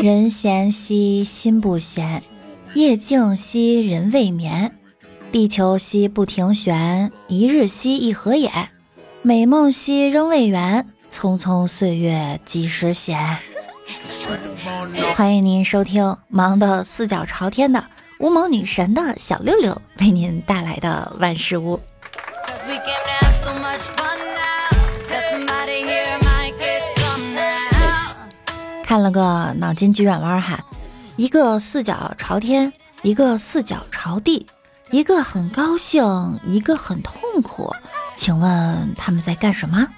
人闲兮心不闲，夜静兮人未眠。地球兮不停旋，一日兮一合眼。美梦兮仍未圆，匆匆岁月几时闲。欢迎您收听忙得四脚朝天的无毛女神的小六六为您带来的万事屋。看了个脑筋急转弯哈，一个四脚朝天，一个四脚朝地，一个很高兴，一个很痛苦，请问他们在干什么？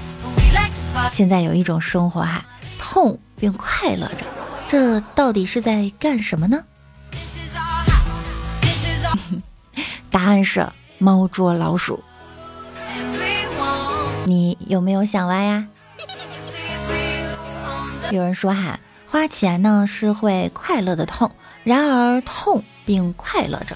现在有一种生活哈，痛并快乐着，这到底是在干什么呢？答案是猫捉老鼠。你有没有想歪呀？有人说哈，花钱呢是会快乐的痛，然而痛并快乐着。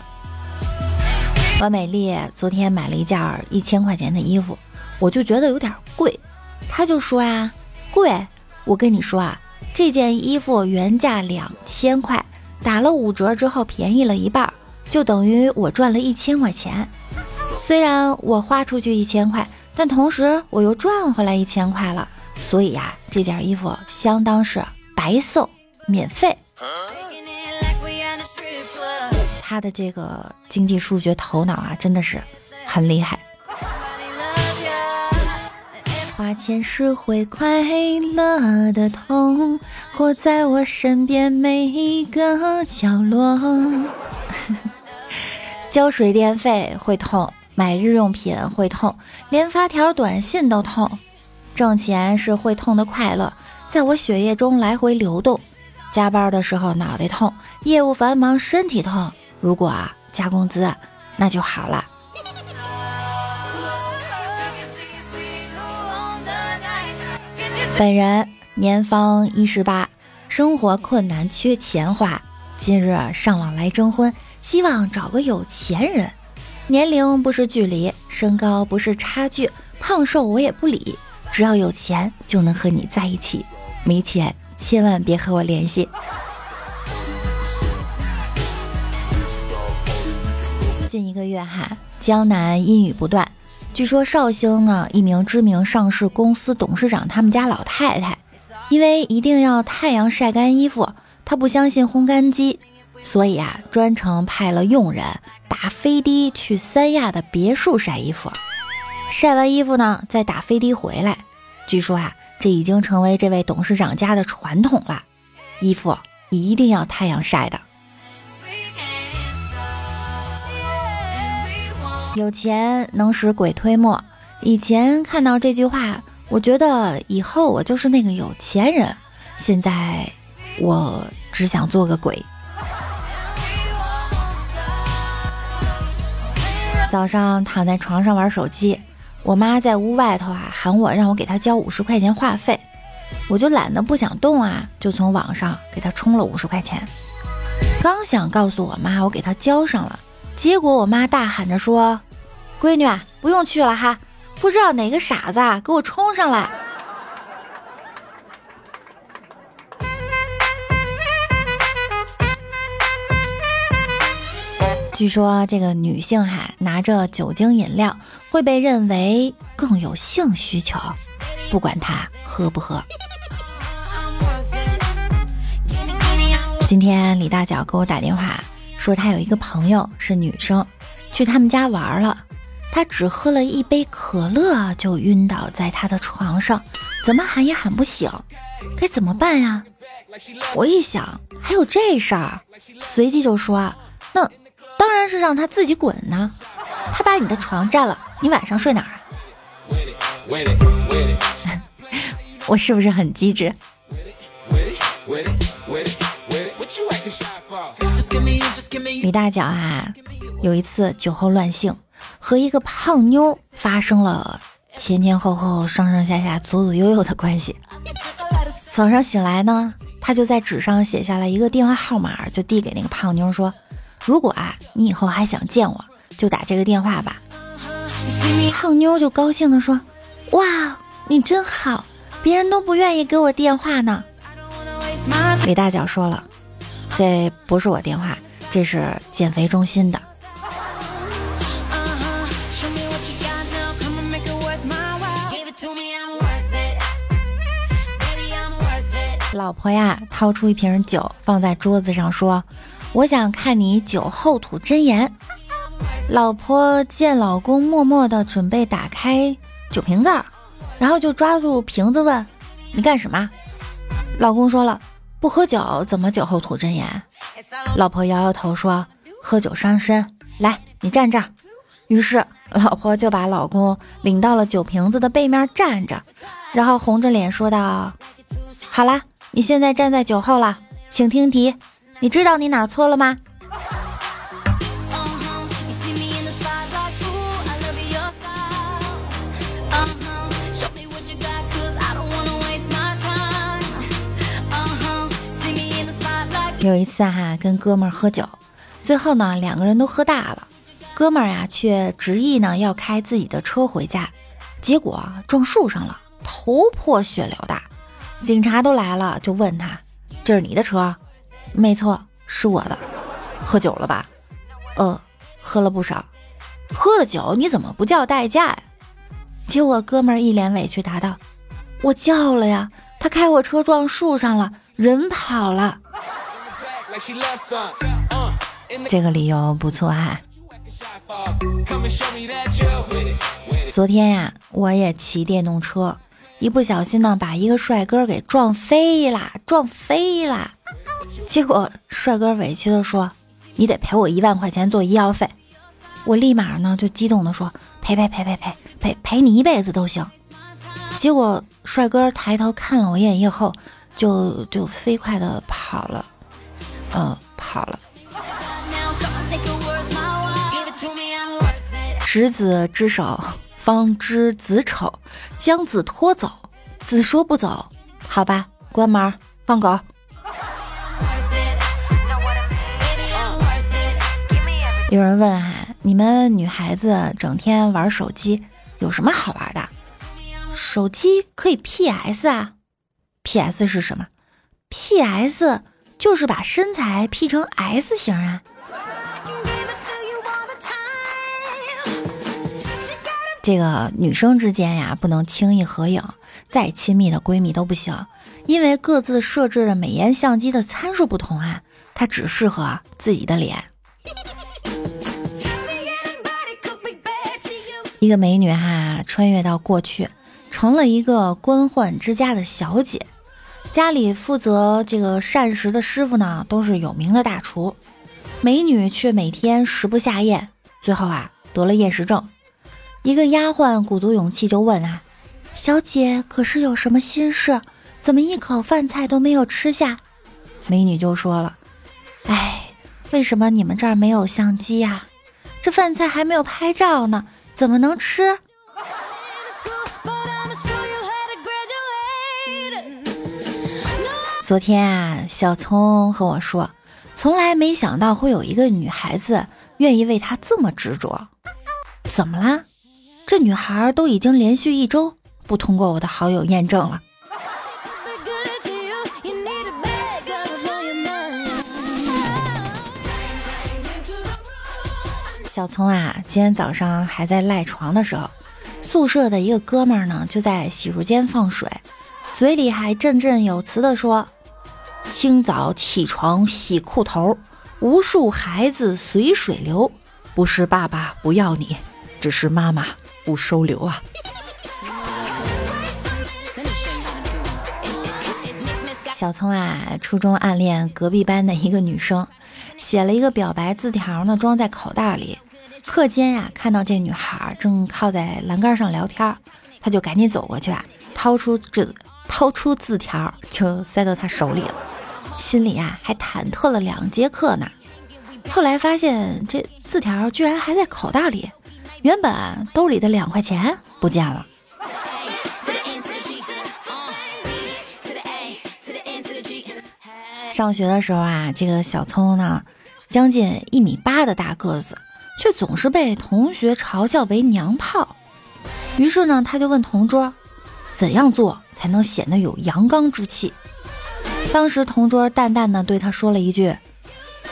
我美丽昨天买了一件一千块钱的衣服，我就觉得有点贵，她就说啊，贵。我跟你说啊，这件衣服原价两千块，打了五折之后便宜了一半，就等于我赚了一千块钱。虽然我花出去一千块，但同时我又赚回来一千块了。所以呀，这件衣服相当是白送，免费。他的这个经济数学头脑啊，真的是很厉害。花钱是会快乐的痛，活在我身边每一个角落。交水电费会痛，买日用品会痛，连发条短信都痛。挣钱是会痛的快乐，在我血液中来回流动。加班的时候脑袋痛，业务繁忙身体痛。如果啊加工资，那就好了。本人年方一十八，生活困难缺钱花，今日上网来征婚，希望找个有钱人。年龄不是距离，身高不是差距，胖瘦我也不理。只要有钱就能和你在一起，没钱千万别和我联系。近一个月哈，江南阴雨不断。据说绍兴呢，一名知名上市公司董事长他们家老太太，因为一定要太阳晒干衣服，她不相信烘干机，所以啊，专程派了佣人打飞的去三亚的别墅晒衣服。晒完衣服呢，再打飞的回来。据说啊，这已经成为这位董事长家的传统了。衣服一定要太阳晒的。有钱能使鬼推磨。以前看到这句话，我觉得以后我就是那个有钱人。现在我只想做个鬼。早上躺在床上玩手机。我妈在屋外头啊喊我，让我给她交五十块钱话费，我就懒得不想动啊，就从网上给她充了五十块钱。刚想告诉我妈我给她交上了，结果我妈大喊着说：“闺女啊，不用去了哈，不知道哪个傻子给我充上来。”据说这个女性哈拿着酒精饮料会被认为更有性需求，不管她喝不喝。今天李大脚给我打电话说，他有一个朋友是女生，去他们家玩了，他只喝了一杯可乐就晕倒在他的床上，怎么喊也喊不醒，该怎么办呀？我一想还有这事儿，随即就说那。当然是让他自己滚呢！他把你的床占了，你晚上睡哪儿啊？我是不是很机智？李大脚啊，有一次酒后乱性，和一个胖妞发生了前前后后、上上下下、左左右右的关系。早上醒来呢，他就在纸上写下了一个电话号码，就递给那个胖妞说。如果啊，你以后还想见我，就打这个电话吧。胖妞就高兴地说：“哇，你真好，别人都不愿意给我电话呢。”李大脚说了：“这不是我电话，这是减肥中心的。”老婆呀，掏出一瓶酒放在桌子上，说：“我想看你酒后吐真言。”老婆见老公默默的准备打开酒瓶盖，然后就抓住瓶子问：“你干什么？”老公说了：“不喝酒怎么酒后吐真言？”老婆摇摇头说：“喝酒伤身。”来，你站这儿。于是老婆就把老公领到了酒瓶子的背面站着，然后红着脸说道：“好啦。”你现在站在酒后了，请听题。你知道你哪错了吗？有一次哈，跟哥们儿喝酒，最后呢，两个人都喝大了，哥们儿呀却执意呢要开自己的车回家，结果撞树上了，头破血流的。警察都来了，就问他：“这是你的车？”“没错，是我的。”“喝酒了吧？”“呃，喝了不少。”“喝了酒你怎么不叫代驾呀？”结果哥们儿一脸委屈答道：“我叫了呀，他开我车撞树上了，人跑了。”这个理由不错哈。昨天呀，我也骑电动车。一不小心呢，把一个帅哥给撞飞啦，撞飞啦！结果帅哥委屈的说：“你得赔我一万块钱做医药费。”我立马呢就激动的说：“赔赔赔赔赔赔赔你一辈子都行。”结果帅哥抬头看了我一眼以后，就就飞快的跑了，嗯，跑了。执子之手。方知子丑，将子拖走，子说不走，好吧，关门放狗。有人问哈，你们女孩子整天玩手机有什么好玩的？手机可以 PS 啊，PS 是什么？PS 就是把身材 P 成 S 型啊。这个女生之间呀，不能轻易合影，再亲密的闺蜜都不行，因为各自设置的美颜相机的参数不同啊，它只适合自己的脸。一个美女哈，穿越到过去，成了一个官宦之家的小姐，家里负责这个膳食的师傅呢，都是有名的大厨，美女却每天食不下咽，最后啊，得了厌食症。一个丫鬟鼓足勇气就问啊：“小姐可是有什么心事？怎么一口饭菜都没有吃下？”美女就说了：“哎，为什么你们这儿没有相机呀？这饭菜还没有拍照呢，怎么能吃？”昨天啊，小聪和我说，从来没想到会有一个女孩子愿意为他这么执着。怎么啦？这女孩都已经连续一周不通过我的好友验证了。小聪啊，今天早上还在赖床的时候，宿舍的一个哥们儿呢就在洗漱间放水，嘴里还振振有词的说：“清早起床洗裤头，无数孩子随水流，不是爸爸不要你，只是妈妈。”不收留啊！小聪啊，初中暗恋隔壁班的一个女生，写了一个表白字条呢，装在口袋里。课间呀，看到这女孩正靠在栏杆上聊天，他就赶紧走过去啊，掏出纸，掏出字条就塞到她手里了，心里呀还忐忑了两节课呢。后来发现这字条居然还在口袋里。原本兜里的两块钱不见了。上学的时候啊，这个小聪呢，将近一米八的大个子，却总是被同学嘲笑为娘炮。于是呢，他就问同桌，怎样做才能显得有阳刚之气？当时同桌淡淡的对他说了一句：“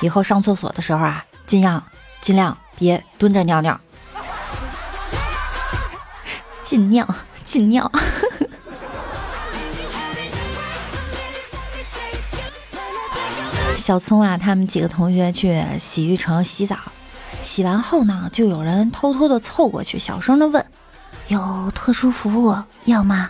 以后上厕所的时候啊，尽量尽量别蹲着尿尿，尽尿尽尿。”小聪啊，他们几个同学去洗浴城洗澡，洗完后呢，就有人偷偷的凑过去，小声的问：“有特殊服务要吗？”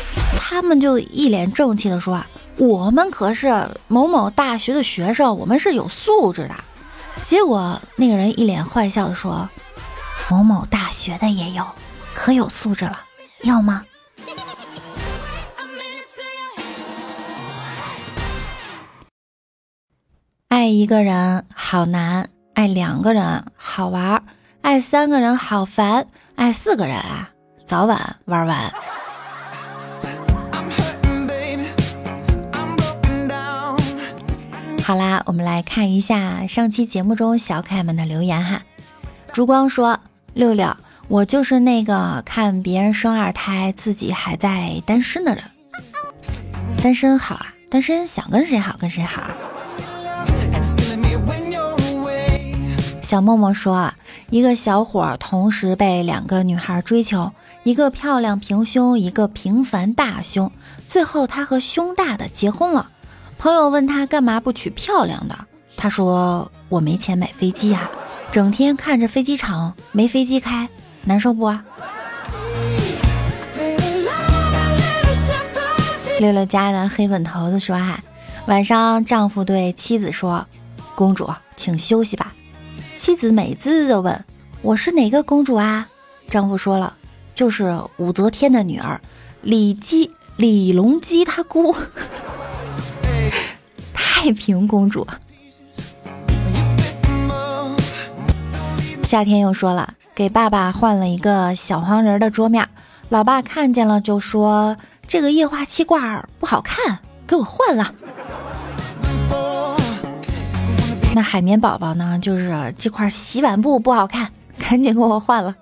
他们就一脸正气的说：“我们可是某某大学的学生，我们是有素质的。”结果那个人一脸坏笑的说：“某某大学的也有，可有素质了，要吗？” 爱一个人好难，爱两个人好玩，爱三个人好烦，爱四个人啊，早晚玩完。好啦，我们来看一下上期节目中小可爱们的留言哈。烛光说：“六六，我就是那个看别人生二胎，自己还在单身的人。单身好啊，单身想跟谁好跟谁好。”小默默说啊：“一个小伙同时被两个女孩追求，一个漂亮平胸，一个平凡大胸。最后他和胸大的结婚了。朋友问他干嘛不娶漂亮的，他说：我没钱买飞机呀，整天看着飞机场没飞机开，难受不啊？”六六家的黑粉头子说：“哈，晚上丈夫对妻子说，公主，请休息吧。”妻子美滋滋的问：“我是哪个公主啊？”丈夫说了：“就是武则天的女儿，李姬李隆基他姑，太平公主。”夏天又说了：“给爸爸换了一个小黄人的桌面，老爸看见了就说这个液化气罐不好看，给我换了。”那海绵宝宝呢？就是这块洗碗布不好看，赶紧给我换了。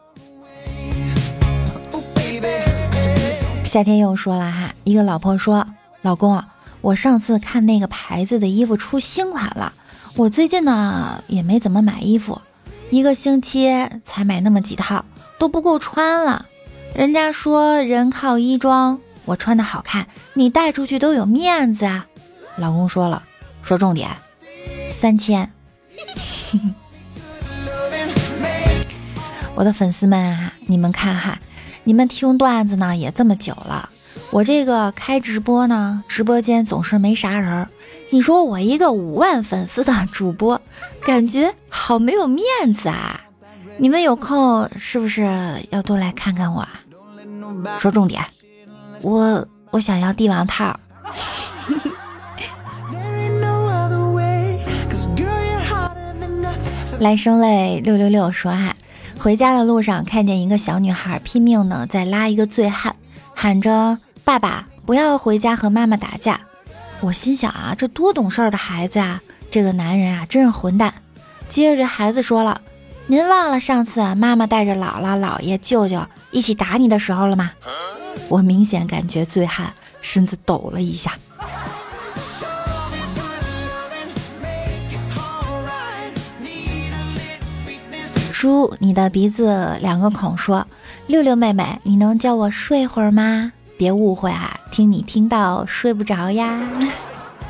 夏天又说了哈，一个老婆说：“老公，我上次看那个牌子的衣服出新款了，我最近呢也没怎么买衣服，一个星期才买那么几套，都不够穿了。人家说人靠衣装，我穿的好看，你带出去都有面子啊。”老公说了，说重点。三千，我的粉丝们啊，你们看哈，你们听段子呢也这么久了，我这个开直播呢，直播间总是没啥人儿。你说我一个五万粉丝的主播，感觉好没有面子啊！你们有空是不是要多来看看我？啊？说重点，我我想要帝王套。来生泪六六六说哈，回家的路上看见一个小女孩拼命的在拉一个醉汉，喊着爸爸不要回家和妈妈打架。我心想啊，这多懂事儿的孩子啊，这个男人啊真是混蛋。接着这孩子说了，您忘了上次妈妈带着姥姥姥爷舅舅一起打你的时候了吗？我明显感觉醉汉身子抖了一下。猪，你的鼻子两个孔。说，六六妹妹，你能叫我睡会儿吗？别误会啊，听你听到睡不着呀。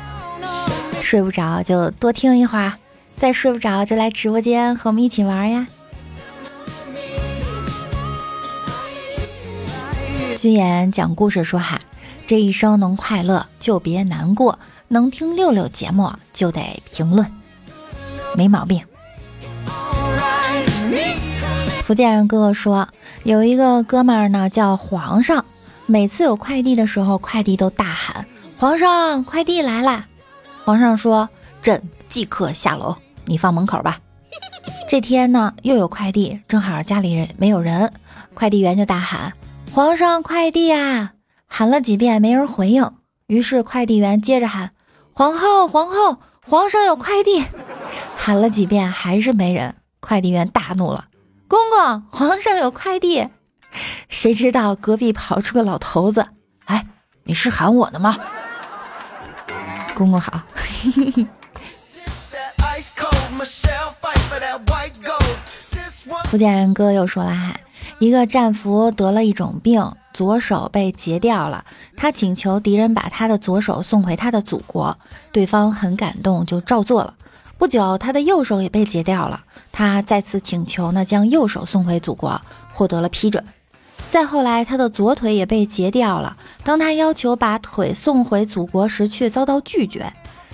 睡不着就多听一会儿，再睡不着就来直播间和我们一起玩呀。君言讲故事说哈，这一生能快乐就别难过，能听六六节目就得评论，没毛病。福建人哥哥说，有一个哥们儿呢，叫皇上，每次有快递的时候，快递都大喊：“皇上，快递来啦！”皇上说：“朕即刻下楼，你放门口吧。”这天呢，又有快递，正好家里人没有人，快递员就大喊：“皇上，快递啊！”喊了几遍，没人回应，于是快递员接着喊：“皇后，皇后，皇上有快递。”喊了几遍，还是没人。快递员大怒了：“公公，皇上有快递！”谁知道隔壁跑出个老头子：“哎，你是喊我的吗？”公公好。福建人哥又说了哈，一个战俘得了一种病，左手被截掉了，他请求敌人把他的左手送回他的祖国，对方很感动，就照做了。不久，他的右手也被截掉了，他再次请求呢，将右手送回祖国，获得了批准。再后来，他的左腿也被截掉了，当他要求把腿送回祖国时，却遭到拒绝。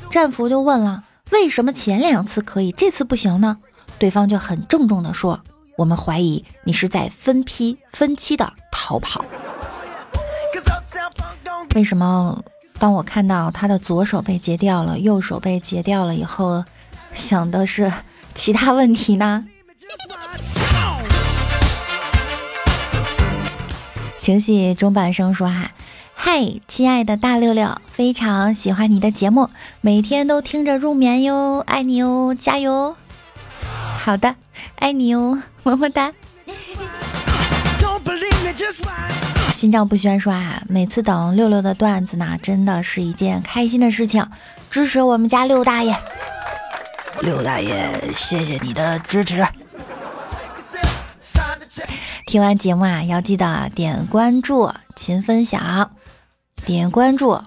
战俘就问了，为什么前两次可以，这次不行呢？对方就很郑重地说：“我们怀疑你是在分批分期的逃跑。”为什么？当我看到他的左手被截掉了，右手被截掉了以后，想的是其他问题呢？情绪中半生说：“哈，嗨，亲爱的大六六，非常喜欢你的节目，每天都听着入眠哟，爱你哟，加油！”好的，爱你哟，么么哒。心照不宣说啊，每次等六六的段子呢，真的是一件开心的事情。支持我们家六大爷，六大爷，谢谢你的支持。听完节目啊，要记得点关注、勤分享、点关注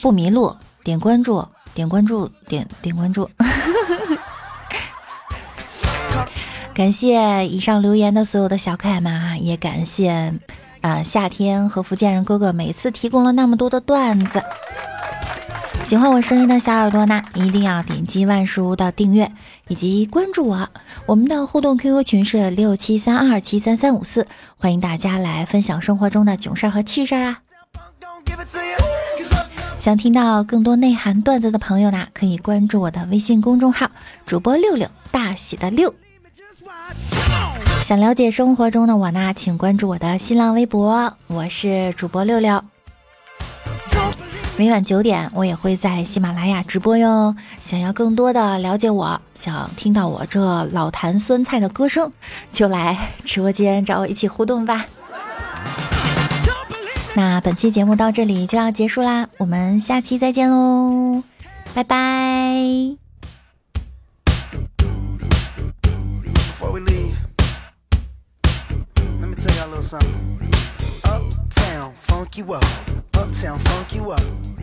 不迷路，点关注、点关注、点点关注。感谢以上留言的所有的小可爱们啊，也感谢，呃，夏天和福建人哥哥每次提供了那么多的段子。喜欢我声音的小耳朵呢，一定要点击万事屋的订阅以及关注我。我们的互动 QQ 群是六七三二七三三五四，欢迎大家来分享生活中的囧事儿和趣事儿啊！想听到更多内涵段子的朋友呢，可以关注我的微信公众号主播六六大喜的六。想了解生活中的我呢，请关注我的新浪微博，我是主播六六。每晚九点，我也会在喜马拉雅直播哟。想要更多的了解我，想听到我这老坛酸菜的歌声，就来直播间找我一起互动吧。那本期节目到这里就要结束啦，我们下期再见喽，拜拜。little something. Funk you up. Uptown, funk you up.